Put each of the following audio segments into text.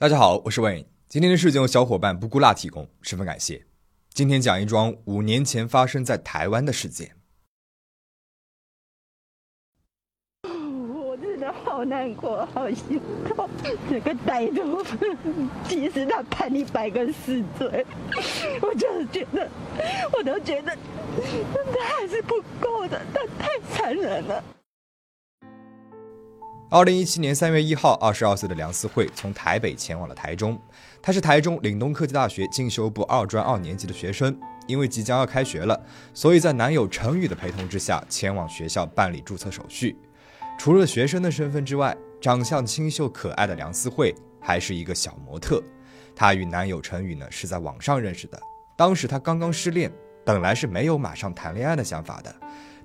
大家好，我是 Wayne。今天的事件由小伙伴不顾辣提供，十分感谢。今天讲一桩五年前发生在台湾的事件。我真的好难过，好心痛。这个歹徒，其实他判一百个死罪，我就是觉得，我都觉得，他还是不够的，他太残忍了。二零一七年三月一号，二十二岁的梁思慧从台北前往了台中。她是台中岭东科技大学进修部二专二年级的学生。因为即将要开学了，所以在男友陈宇的陪同之下，前往学校办理注册手续。除了学生的身份之外，长相清秀可爱的梁思慧还是一个小模特。她与男友陈宇呢是在网上认识的。当时她刚刚失恋，本来是没有马上谈恋爱的想法的。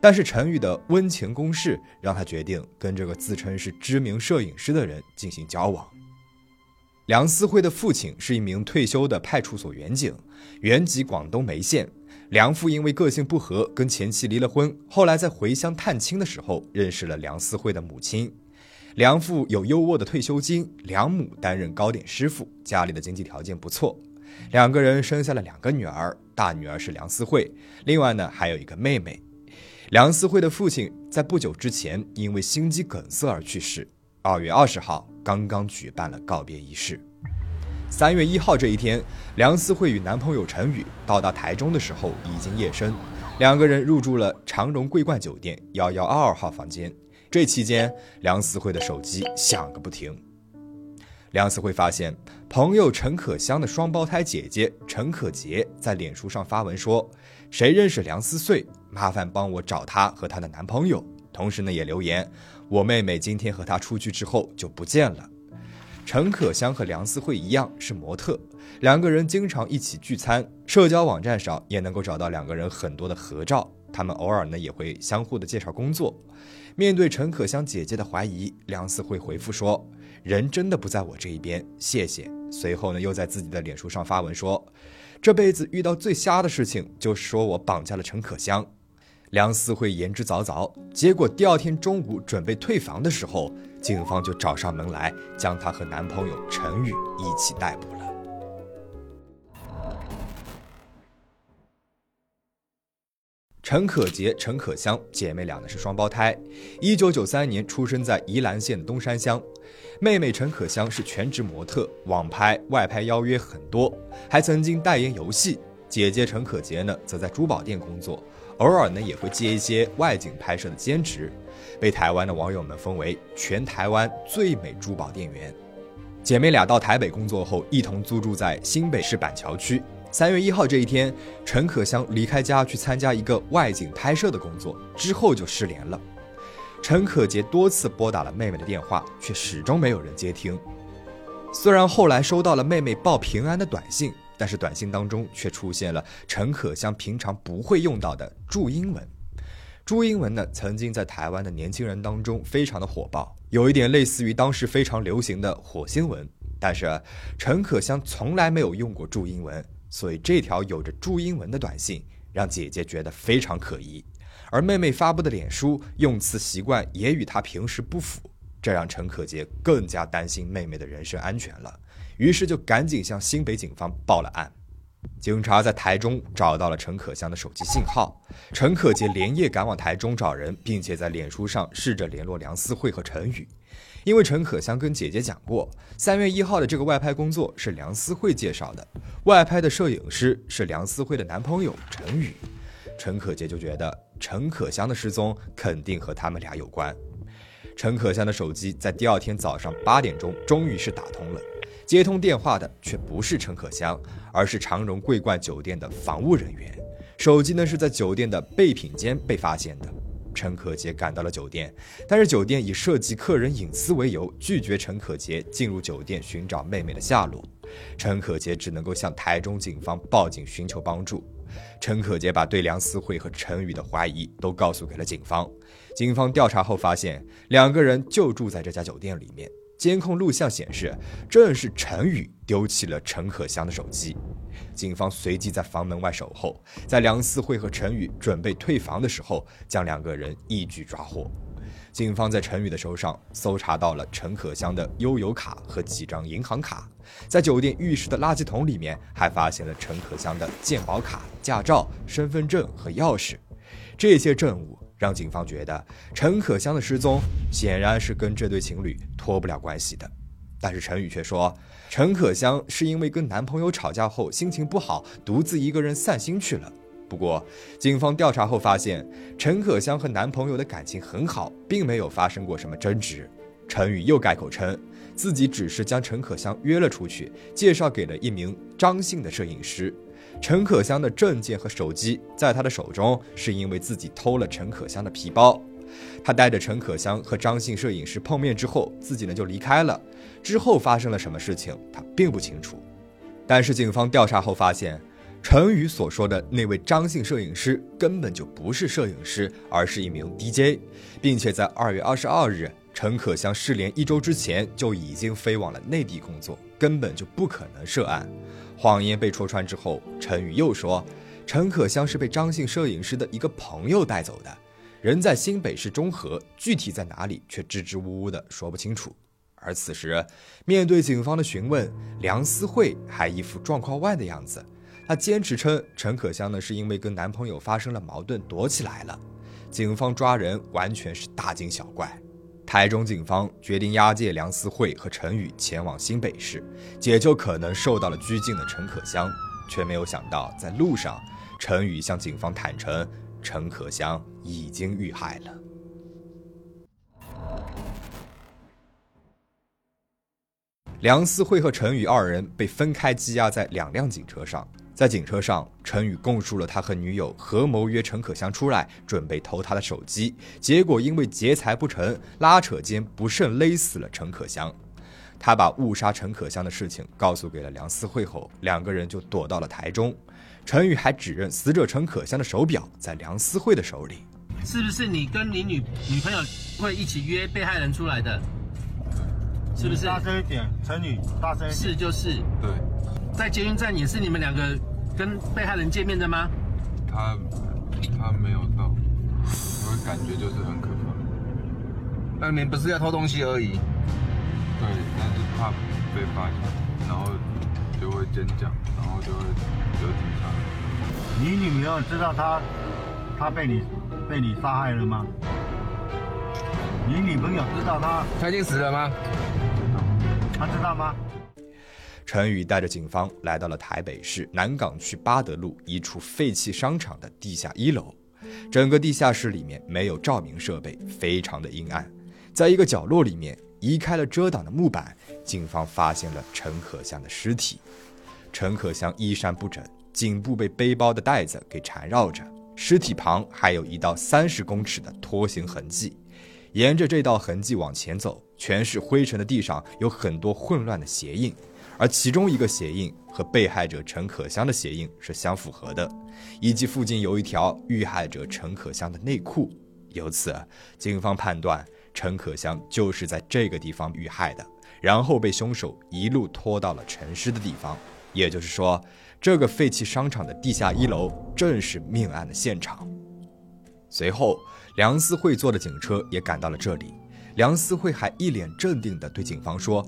但是陈宇的温情攻势让他决定跟这个自称是知名摄影师的人进行交往。梁思慧的父亲是一名退休的派出所员警，原籍广东梅县。梁父因为个性不合跟前妻离了婚，后来在回乡探亲的时候认识了梁思慧的母亲。梁父有优渥的退休金，梁母担任糕点师傅，家里的经济条件不错。两个人生下了两个女儿，大女儿是梁思慧，另外呢还有一个妹妹。梁思慧的父亲在不久之前因为心肌梗塞而去世。二月二十号，刚刚举办了告别仪式。三月一号这一天，梁思慧与男朋友陈宇到达台中的时候已经夜深，两个人入住了长荣桂冠酒店幺幺二二号房间。这期间，梁思慧的手机响个不停。梁思慧发现朋友陈可香的双胞胎姐姐陈可杰在脸书上发文说：“谁认识梁思穗？”麻烦帮我找她和她的男朋友，同时呢也留言，我妹妹今天和他出去之后就不见了。陈可香和梁思慧一样是模特，两个人经常一起聚餐，社交网站上也能够找到两个人很多的合照。他们偶尔呢也会相互的介绍工作。面对陈可香姐姐的怀疑，梁思慧回复说：“人真的不在我这一边，谢谢。”随后呢又在自己的脸书上发文说：“这辈子遇到最瞎的事情就是说我绑架了陈可香。”梁思慧言之凿凿，结果第二天中午准备退房的时候，警方就找上门来，将她和男朋友陈宇一起逮捕了。陈可杰、陈可香姐妹俩呢是双胞胎，一九九三年出生在宜兰县东山乡。妹妹陈可香是全职模特，网拍、外拍邀约很多，还曾经代言游戏。姐姐陈可杰呢，则在珠宝店工作。偶尔呢也会接一些外景拍摄的兼职，被台湾的网友们封为全台湾最美珠宝店员。姐妹俩到台北工作后，一同租住在新北市板桥区。三月一号这一天，陈可香离开家去参加一个外景拍摄的工作，之后就失联了。陈可杰多次拨打了妹妹的电话，却始终没有人接听。虽然后来收到了妹妹报平安的短信。但是短信当中却出现了陈可香平常不会用到的注音文。注音文呢，曾经在台湾的年轻人当中非常的火爆，有一点类似于当时非常流行的火星文。但是陈可香从来没有用过注音文，所以这条有着注音文的短信让姐姐觉得非常可疑。而妹妹发布的脸书用词习惯也与她平时不符，这让陈可杰更加担心妹妹的人身安全了。于是就赶紧向新北警方报了案。警察在台中找到了陈可香的手机信号，陈可杰连夜赶往台中找人，并且在脸书上试着联络梁思慧和陈宇。因为陈可香跟姐姐讲过，三月一号的这个外拍工作是梁思慧介绍的，外拍的摄影师是梁思慧的男朋友陈宇。陈可杰就觉得陈可香的失踪肯定和他们俩有关。陈可香的手机在第二天早上八点钟终于是打通了。接通电话的却不是陈可香，而是长荣桂冠酒店的防务人员。手机呢是在酒店的备品间被发现的。陈可杰赶到了酒店，但是酒店以涉及客人隐私为由，拒绝陈可杰进入酒店寻找妹妹的下落。陈可杰只能够向台中警方报警寻求帮助。陈可杰把对梁思慧和陈宇的怀疑都告诉给了警方。警方调查后发现，两个人就住在这家酒店里面。监控录像显示，正是陈宇丢弃了陈可香的手机。警方随即在房门外守候，在梁思慧和陈宇准备退房的时候，将两个人一举抓获。警方在陈宇的手上搜查到了陈可香的悠游卡和几张银行卡，在酒店浴室的垃圾桶里面还发现了陈可香的健保卡、驾照、身份证和钥匙。这些证物让警方觉得陈可香的失踪显然是跟这对情侣脱不了关系的。但是陈宇却说，陈可香是因为跟男朋友吵架后心情不好，独自一个人散心去了。不过，警方调查后发现，陈可香和男朋友的感情很好，并没有发生过什么争执。陈宇又改口称，自己只是将陈可香约了出去，介绍给了一名张姓的摄影师。陈可香的证件和手机在他的手中，是因为自己偷了陈可香的皮包。他带着陈可香和张姓摄影师碰面之后，自己呢就离开了。之后发生了什么事情，他并不清楚。但是警方调查后发现，陈宇所说的那位张姓摄影师根本就不是摄影师，而是一名 DJ，并且在二月二十二日陈可香失联一周之前就已经飞往了内地工作，根本就不可能涉案。谎言被戳穿之后，陈宇又说，陈可香是被张姓摄影师的一个朋友带走的。人在新北市中和，具体在哪里却支支吾吾的说不清楚。而此时，面对警方的询问，梁思慧还一副状况外的样子。她坚持称陈可香呢是因为跟男朋友发生了矛盾躲起来了。警方抓人完全是大惊小怪。台中警方决定押解梁思慧和陈宇前往新北市，解救可能受到了拘禁的陈可香，却没有想到在路上，陈宇向警方坦诚。陈可香已经遇害了。梁思慧和陈宇二人被分开羁押在两辆警车上，在警车上，陈宇供述了他和女友合谋约陈可香出来，准备偷她的手机，结果因为劫财不成，拉扯间不慎勒死了陈可香。他把误杀陈可香的事情告诉给了梁思慧后，两个人就躲到了台中。陈宇还指认死者陈可香的手表在梁思慧的手里，是不是你跟你女女朋友会一起约被害人出来的？是不是？大声一点，陈宇，大声一点。是就是。对。在捷运站也是你们两个跟被害人见面的吗？他他没有到，我感觉就是很可怕。那你不是要偷东西而已？对，但是怕被发现，然后。就会尖叫，然后就会有警察。你女朋友知道他他被你被你杀害了吗？你女朋友知道他他已经死了吗？他知道吗？陈宇带着警方来到了台北市南港区八德路一处废弃商场的地下一楼。整个地下室里面没有照明设备，非常的阴暗。在一个角落里面。移开了遮挡的木板，警方发现了陈可香的尸体。陈可香衣衫不整，颈部被背包的带子给缠绕着，尸体旁还有一道三十公尺的拖行痕迹。沿着这道痕迹往前走，全是灰尘的地上有很多混乱的鞋印，而其中一个鞋印和被害者陈可香的鞋印是相符合的，以及附近有一条遇害者陈可香的内裤。由此，警方判断。陈可香就是在这个地方遇害的，然后被凶手一路拖到了陈尸的地方。也就是说，这个废弃商场的地下一楼正是命案的现场。随后，梁思慧坐的警车也赶到了这里。梁思慧还一脸镇定地对警方说：“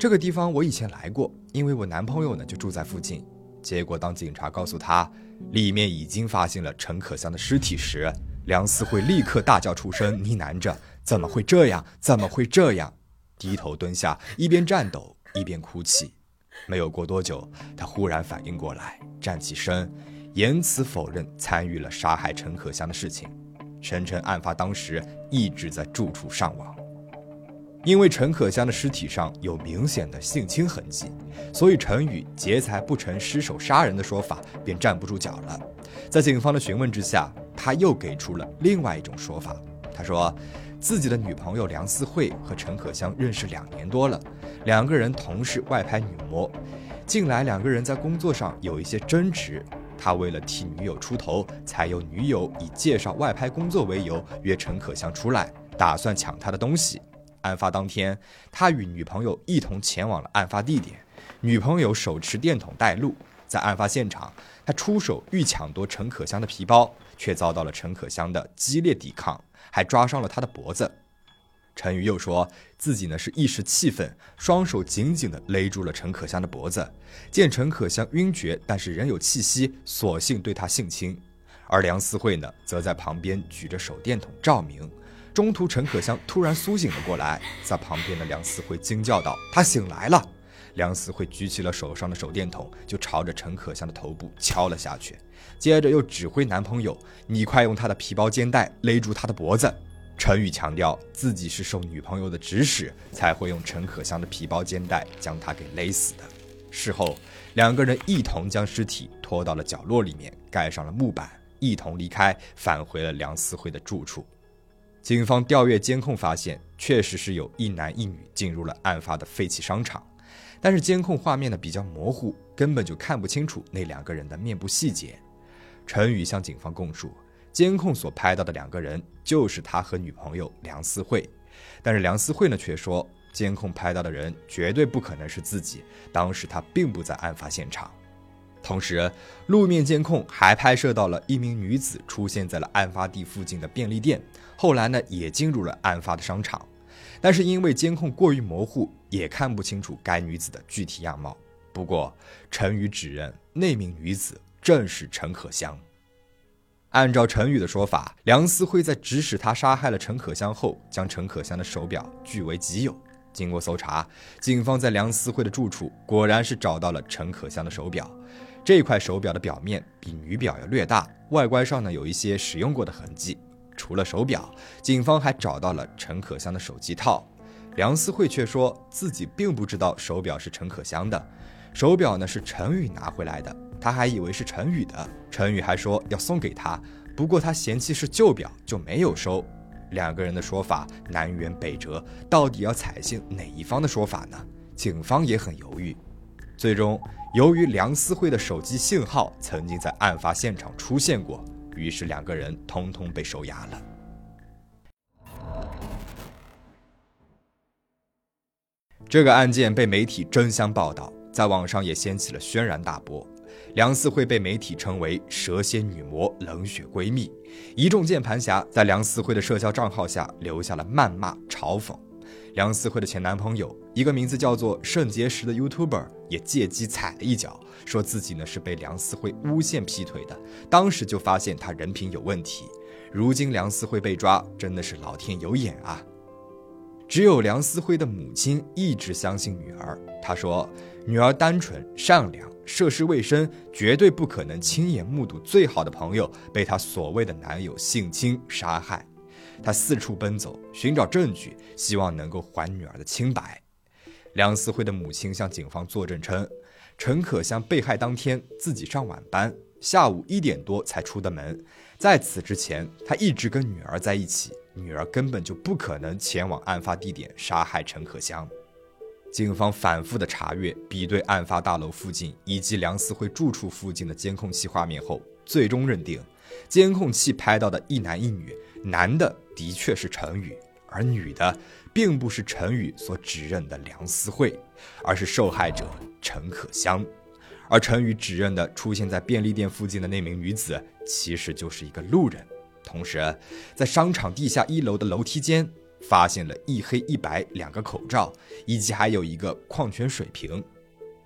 这个地方我以前来过，因为我男朋友呢就住在附近。”结果，当警察告诉他里面已经发现了陈可香的尸体时，梁思慧立刻大叫出声，呢喃着。怎么会这样？怎么会这样？低头蹲下，一边颤抖一边哭泣。没有过多久，他忽然反应过来，站起身，严词否认参与了杀害陈可香的事情，声称案发当时一直在住处上网。因为陈可香的尸体上有明显的性侵痕迹，所以陈宇劫财不成失手杀人的说法便站不住脚了。在警方的询问之下，他又给出了另外一种说法。他说。自己的女朋友梁思慧和陈可香认识两年多了，两个人同是外拍女模。近来两个人在工作上有一些争执，他为了替女友出头，才由女友以介绍外拍工作为由约陈可香出来，打算抢她的东西。案发当天，他与女朋友一同前往了案发地点，女朋友手持电筒带路。在案发现场，他出手欲抢夺陈可香的皮包，却遭到了陈可香的激烈抵抗。还抓伤了他的脖子。陈宇又说自己呢是一时气愤，双手紧紧地勒住了陈可香的脖子。见陈可香晕厥，但是仍有气息，索性对她性侵。而梁思慧呢，则在旁边举着手电筒照明。中途，陈可香突然苏醒了过来，在旁边的梁思慧惊叫道：“她醒来了！”梁思慧举起了手上的手电筒，就朝着陈可香的头部敲了下去，接着又指挥男朋友：“你快用他的皮包肩带勒住他的脖子。”陈宇强调自己是受女朋友的指使，才会用陈可香的皮包肩带将她给勒死的。事后，两个人一同将尸体拖到了角落里面，盖上了木板，一同离开，返回了梁思慧的住处。警方调阅监控发现，确实是有一男一女进入了案发的废弃商场，但是监控画面呢比较模糊，根本就看不清楚那两个人的面部细节。陈宇向警方供述。监控所拍到的两个人就是他和女朋友梁思慧，但是梁思慧呢却说监控拍到的人绝对不可能是自己，当时他并不在案发现场。同时，路面监控还拍摄到了一名女子出现在了案发地附近的便利店，后来呢也进入了案发的商场，但是因为监控过于模糊，也看不清楚该女子的具体样貌。不过，陈宇指认那名女子正是陈可香。按照陈宇的说法，梁思慧在指使他杀害了陈可香后，将陈可香的手表据为己有。经过搜查，警方在梁思慧的住处果然是找到了陈可香的手表。这块手表的表面比女表要略大，外观上呢有一些使用过的痕迹。除了手表，警方还找到了陈可香的手机套。梁思慧却说自己并不知道手表是陈可香的，手表呢是陈宇拿回来的。他还以为是陈宇的，陈宇还说要送给他，不过他嫌弃是旧表，就没有收。两个人的说法南辕北辙，到底要采信哪一方的说法呢？警方也很犹豫。最终，由于梁思慧的手机信号曾经在案发现场出现过，于是两个人通通被收押了。这个案件被媒体争相报道，在网上也掀起了轩然大波。梁思慧被媒体称为“蛇蝎女魔”、“冷血闺蜜”，一众键盘侠在梁思慧的社交账号下留下了谩骂、嘲讽。梁思慧的前男朋友，一个名字叫做肾结石的 YouTuber，也借机踩了一脚，说自己呢是被梁思慧诬陷劈腿的，当时就发现他人品有问题。如今梁思慧被抓，真的是老天有眼啊！只有梁思慧的母亲一直相信女儿，她说女儿单纯善良。涉世未深，绝对不可能亲眼目睹最好的朋友被她所谓的男友性侵杀害。他四处奔走，寻找证据，希望能够还女儿的清白。梁思慧的母亲向警方作证称，陈可香被害当天自己上晚班，下午一点多才出的门。在此之前，她一直跟女儿在一起，女儿根本就不可能前往案发地点杀害陈可香。警方反复的查阅、比对案发大楼附近以及梁思慧住处附近的监控器画面后，最终认定，监控器拍到的一男一女，男的的确是陈宇，而女的并不是陈宇所指认的梁思慧，而是受害者陈可香。而陈宇指认的出现在便利店附近的那名女子，其实就是一个路人。同时，在商场地下一楼的楼梯间。发现了一黑一白两个口罩，以及还有一个矿泉水瓶，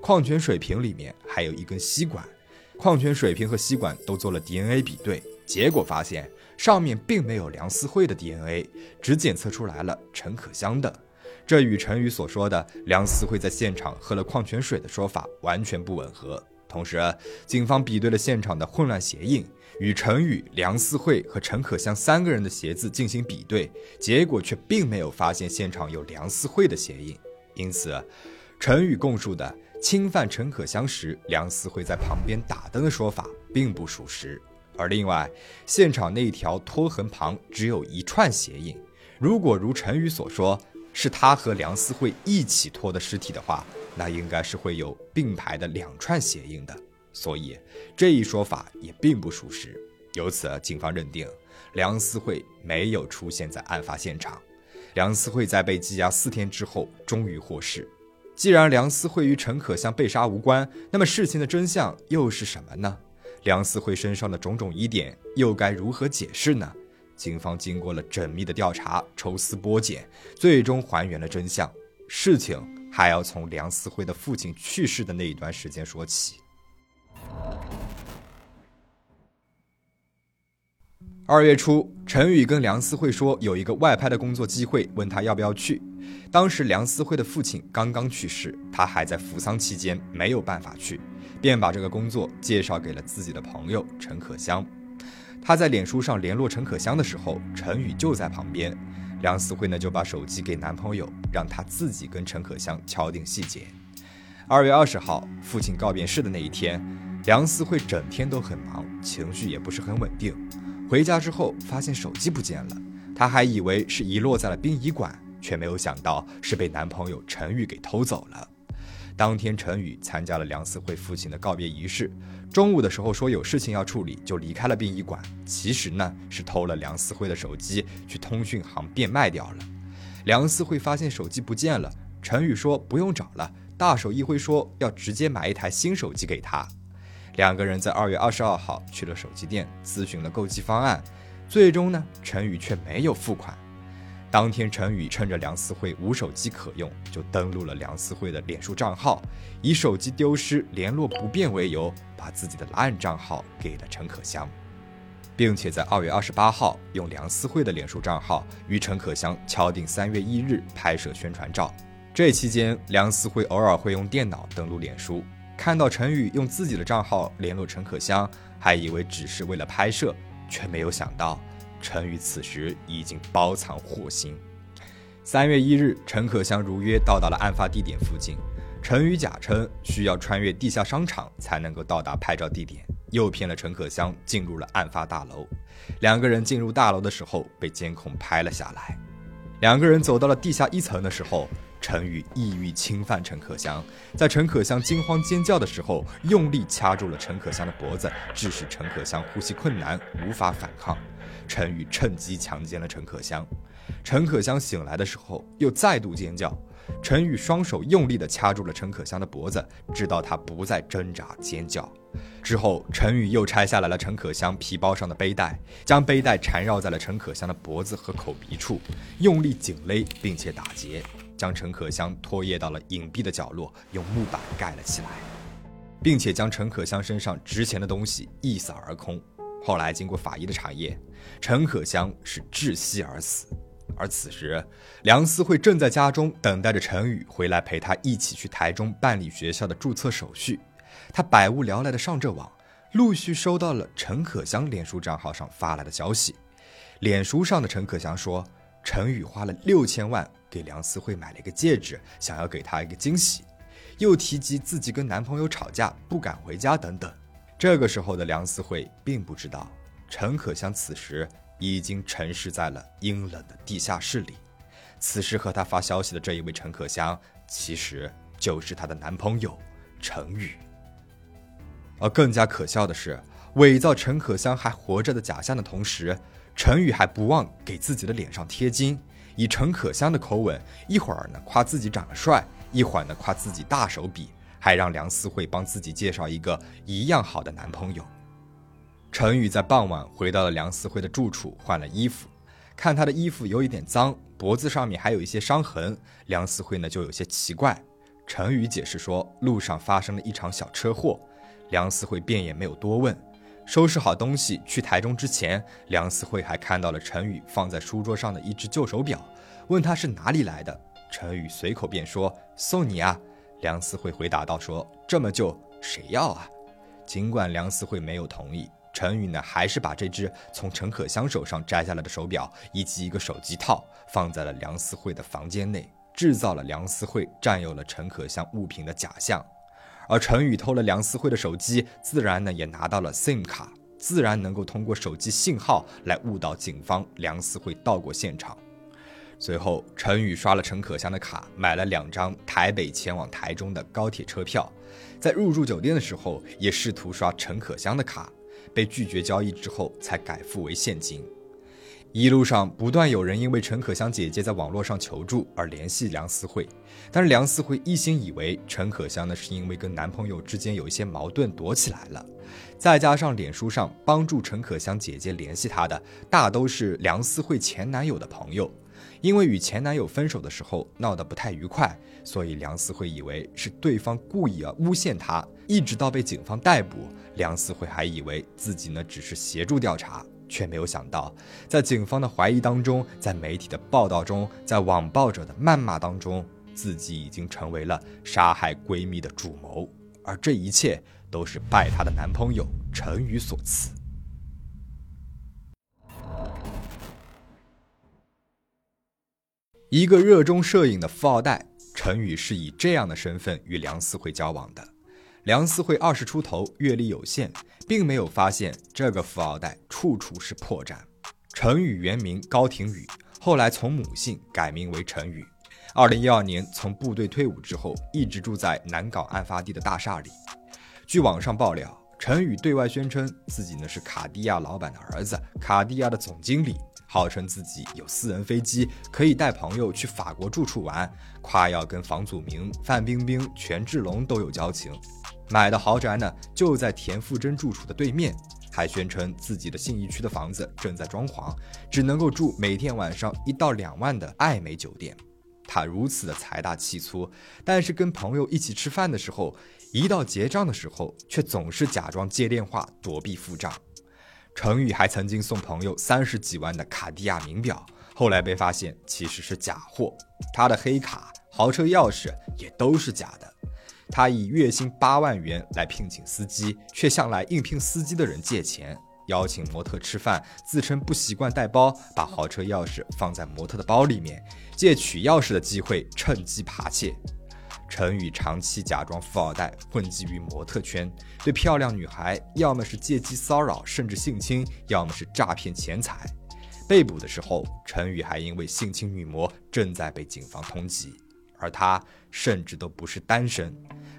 矿泉水瓶里面还有一根吸管，矿泉水瓶和吸管都做了 DNA 比对，结果发现上面并没有梁思慧的 DNA，只检测出来了陈可香的，这与陈宇所说的梁思慧在现场喝了矿泉水的说法完全不吻合。同时，警方比对了现场的混乱鞋印。与陈宇、梁思慧和陈可香三个人的鞋子进行比对，结果却并没有发现现场有梁思慧的鞋印，因此，陈宇供述的侵犯陈可香时梁思慧在旁边打灯的说法并不属实。而另外，现场那一条拖痕旁只有一串鞋印，如果如陈宇所说是他和梁思慧一起拖的尸体的话，那应该是会有并排的两串鞋印的。所以这一说法也并不属实。由此，警方认定梁思慧没有出现在案发现场。梁思慧在被羁押四天之后终于获释。既然梁思慧与陈可香被杀无关，那么事情的真相又是什么呢？梁思慧身上的种种疑点又该如何解释呢？警方经过了缜密的调查、抽丝剥茧，最终还原了真相。事情还要从梁思慧的父亲去世的那一段时间说起。二月初，陈宇跟梁思慧说有一个外拍的工作机会，问他要不要去。当时梁思慧的父亲刚刚去世，他还在服丧期间，没有办法去，便把这个工作介绍给了自己的朋友陈可香。他在脸书上联络陈可香的时候，陈宇就在旁边。梁思慧呢就把手机给男朋友，让他自己跟陈可香敲定细节。二月二十号，父亲告别式的那一天，梁思慧整天都很忙，情绪也不是很稳定。回家之后发现手机不见了，她还以为是遗落在了殡仪馆，却没有想到是被男朋友陈宇给偷走了。当天，陈宇参加了梁思慧父亲的告别仪式，中午的时候说有事情要处理，就离开了殡仪馆。其实呢，是偷了梁思慧的手机去通讯行变卖掉了。梁思慧发现手机不见了，陈宇说不用找了，大手一挥说要直接买一台新手机给他。两个人在二月二十二号去了手机店咨询了购机方案，最终呢，陈宇却没有付款。当天，陈宇趁着梁思慧无手机可用，就登录了梁思慧的脸书账号，以手机丢失、联络不便为由，把自己的蓝账号给了陈可香，并且在二月二十八号用梁思慧的脸书账号与陈可香敲定三月一日拍摄宣传照。这期间，梁思慧偶尔会用电脑登录脸书。看到陈宇用自己的账号联络陈可香，还以为只是为了拍摄，却没有想到陈宇此时已经包藏祸心。三月一日，陈可香如约到达了案发地点附近。陈宇假称需要穿越地下商场才能够到达拍照地点，诱骗了陈可香进入了案发大楼。两个人进入大楼的时候被监控拍了下来。两个人走到了地下一层的时候。陈宇意欲侵犯陈可香，在陈可香惊慌尖叫的时候，用力掐住了陈可香的脖子，致使陈可香呼吸困难，无法反抗。陈宇趁机强奸了陈可香。陈可香醒来的时候，又再度尖叫。陈宇双手用力地掐住了陈可香的脖子，直到她不再挣扎尖叫。之后，陈宇又拆下来了陈可香皮包上的背带，将背带缠绕在了陈可香的脖子和口鼻处，用力紧勒，并且打结。将陈可香拖曳到了隐蔽的角落，用木板盖了起来，并且将陈可香身上值钱的东西一扫而空。后来经过法医的查验，陈可香是窒息而死。而此时，梁思慧正在家中等待着陈宇回来陪她一起去台中办理学校的注册手续。她百无聊赖的上着网，陆续收到了陈可香脸书账号上发来的消息。脸书上的陈可香说。陈宇花了六千万给梁思慧买了一个戒指，想要给她一个惊喜，又提及自己跟男朋友吵架不敢回家等等。这个时候的梁思慧并不知道，陈可香此时已经沉尸在了阴冷的地下室里。此时和她发消息的这一位陈可香，其实就是她的男朋友陈宇。而更加可笑的是，伪造陈可香还活着的假象的同时。陈宇还不忘给自己的脸上贴金，以陈可香的口吻，一会儿呢夸自己长得帅，一会儿呢夸自己大手笔，还让梁思慧帮自己介绍一个一样好的男朋友。陈宇在傍晚回到了梁思慧的住处，换了衣服，看她的衣服有一点脏，脖子上面还有一些伤痕，梁思慧呢就有些奇怪。陈宇解释说，路上发生了一场小车祸，梁思慧便也没有多问。收拾好东西去台中之前，梁思慧还看到了陈宇放在书桌上的一只旧手表，问他是哪里来的。陈宇随口便说：“送你啊。”梁思慧回答道：“说这么旧，谁要啊？”尽管梁思慧没有同意，陈宇呢还是把这只从陈可香手上摘下来的手表以及一个手机套放在了梁思慧的房间内，制造了梁思慧占有了陈可香物品的假象。而陈宇偷了梁思慧的手机，自然呢也拿到了 SIM 卡，自然能够通过手机信号来误导警方梁思慧到过现场。随后，陈宇刷了陈可香的卡，买了两张台北前往台中的高铁车票。在入住酒店的时候，也试图刷陈可香的卡，被拒绝交易之后，才改付为现金。一路上不断有人因为陈可香姐姐在网络上求助而联系梁思慧，但是梁思慧一心以为陈可香呢是因为跟男朋友之间有一些矛盾躲起来了，再加上脸书上帮助陈可香姐姐联系她的大都是梁思慧前男友的朋友，因为与前男友分手的时候闹得不太愉快，所以梁思慧以为是对方故意啊诬陷她，一直到被警方逮捕，梁思慧还以为自己呢只是协助调查。却没有想到，在警方的怀疑当中，在媒体的报道中，在网暴者的谩骂当中，自己已经成为了杀害闺蜜的主谋，而这一切都是拜她的男朋友陈宇所赐。一个热衷摄影的富二代陈宇是以这样的身份与梁思慧交往的。梁思慧二十出头，阅历有限。并没有发现这个富二代处处是破绽。陈宇原名高廷宇，后来从母姓改名为陈宇。二零一二年从部队退伍之后，一直住在南港案发地的大厦里。据网上爆料，陈宇对外宣称自己呢是卡地亚老板的儿子，卡地亚的总经理，号称自己有私人飞机，可以带朋友去法国住处玩，夸耀跟房祖名、范冰冰、权志龙都有交情。买的豪宅呢，就在田馥甄住处的对面，还宣称自己的信义区的房子正在装潢，只能够住每天晚上一到两万的爱美酒店。他如此的财大气粗，但是跟朋友一起吃饭的时候，一到结账的时候，却总是假装接电话躲避付账。程宇还曾经送朋友三十几万的卡地亚名表，后来被发现其实是假货。他的黑卡、豪车钥匙也都是假的。他以月薪八万元来聘请司机，却向来应聘司机的人借钱，邀请模特吃饭，自称不习惯带包，把豪车钥匙放在模特的包里面，借取钥匙的机会趁机扒窃。陈宇长期假装富二代，混迹于模特圈，对漂亮女孩要么是借机骚扰，甚至性侵，要么是诈骗钱财。被捕的时候，陈宇还因为性侵女模正在被警方通缉，而他甚至都不是单身。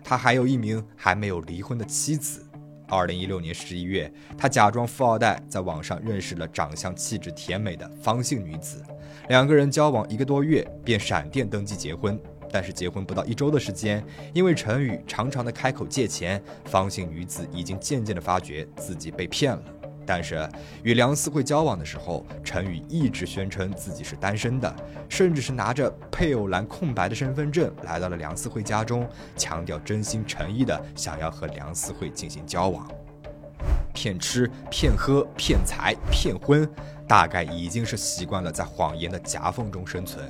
他还有一名还没有离婚的妻子。二零一六年十一月，他假装富二代，在网上认识了长相气质甜美的方姓女子，两个人交往一个多月，便闪电登记结婚。但是结婚不到一周的时间，因为陈宇常常的开口借钱，方姓女子已经渐渐的发觉自己被骗了。但是与梁思慧交往的时候，陈宇一直宣称自己是单身的，甚至是拿着配偶栏空白的身份证来到了梁思慧家中，强调真心诚意的想要和梁思慧进行交往。骗吃、骗喝、骗财、骗婚，大概已经是习惯了在谎言的夹缝中生存。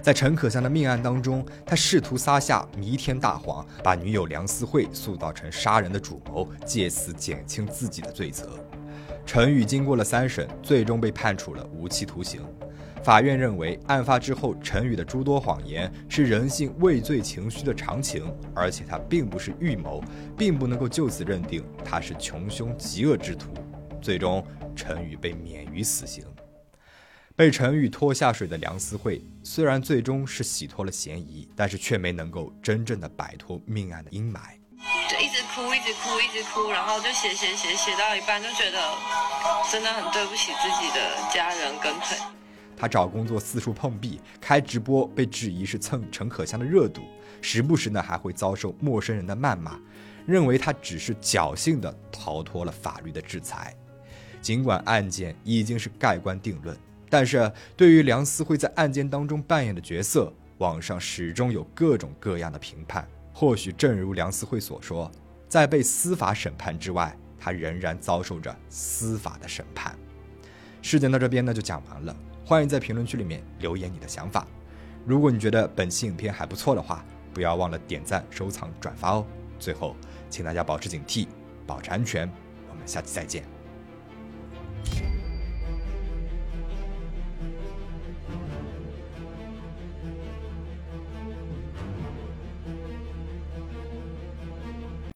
在陈可香的命案当中，他试图撒下弥天大谎，把女友梁思慧塑造成杀人的主谋，借此减轻自己的罪责。陈宇经过了三审，最终被判处了无期徒刑。法院认为，案发之后陈宇的诸多谎言是人性畏罪情绪的常情，而且他并不是预谋，并不能够就此认定他是穷凶极恶之徒。最终，陈宇被免于死刑。被陈宇拖下水的梁思慧，虽然最终是洗脱了嫌疑，但是却没能够真正的摆脱命案的阴霾。就一直哭，一直哭，一直哭，然后就写写写写到一半，就觉得真的很对不起自己的家人跟朋友。他找工作四处碰壁，开直播被质疑是蹭陈可香的热度，时不时呢还会遭受陌生人的谩骂，认为他只是侥幸的逃脱了法律的制裁。尽管案件已经是盖棺定论，但是对于梁思慧在案件当中扮演的角色，网上始终有各种各样的评判。或许正如梁思慧所说，在被司法审判之外，他仍然遭受着司法的审判。事件到这边呢就讲完了，欢迎在评论区里面留言你的想法。如果你觉得本期影片还不错的话，不要忘了点赞、收藏、转发哦。最后，请大家保持警惕，保持安全。我们下期再见。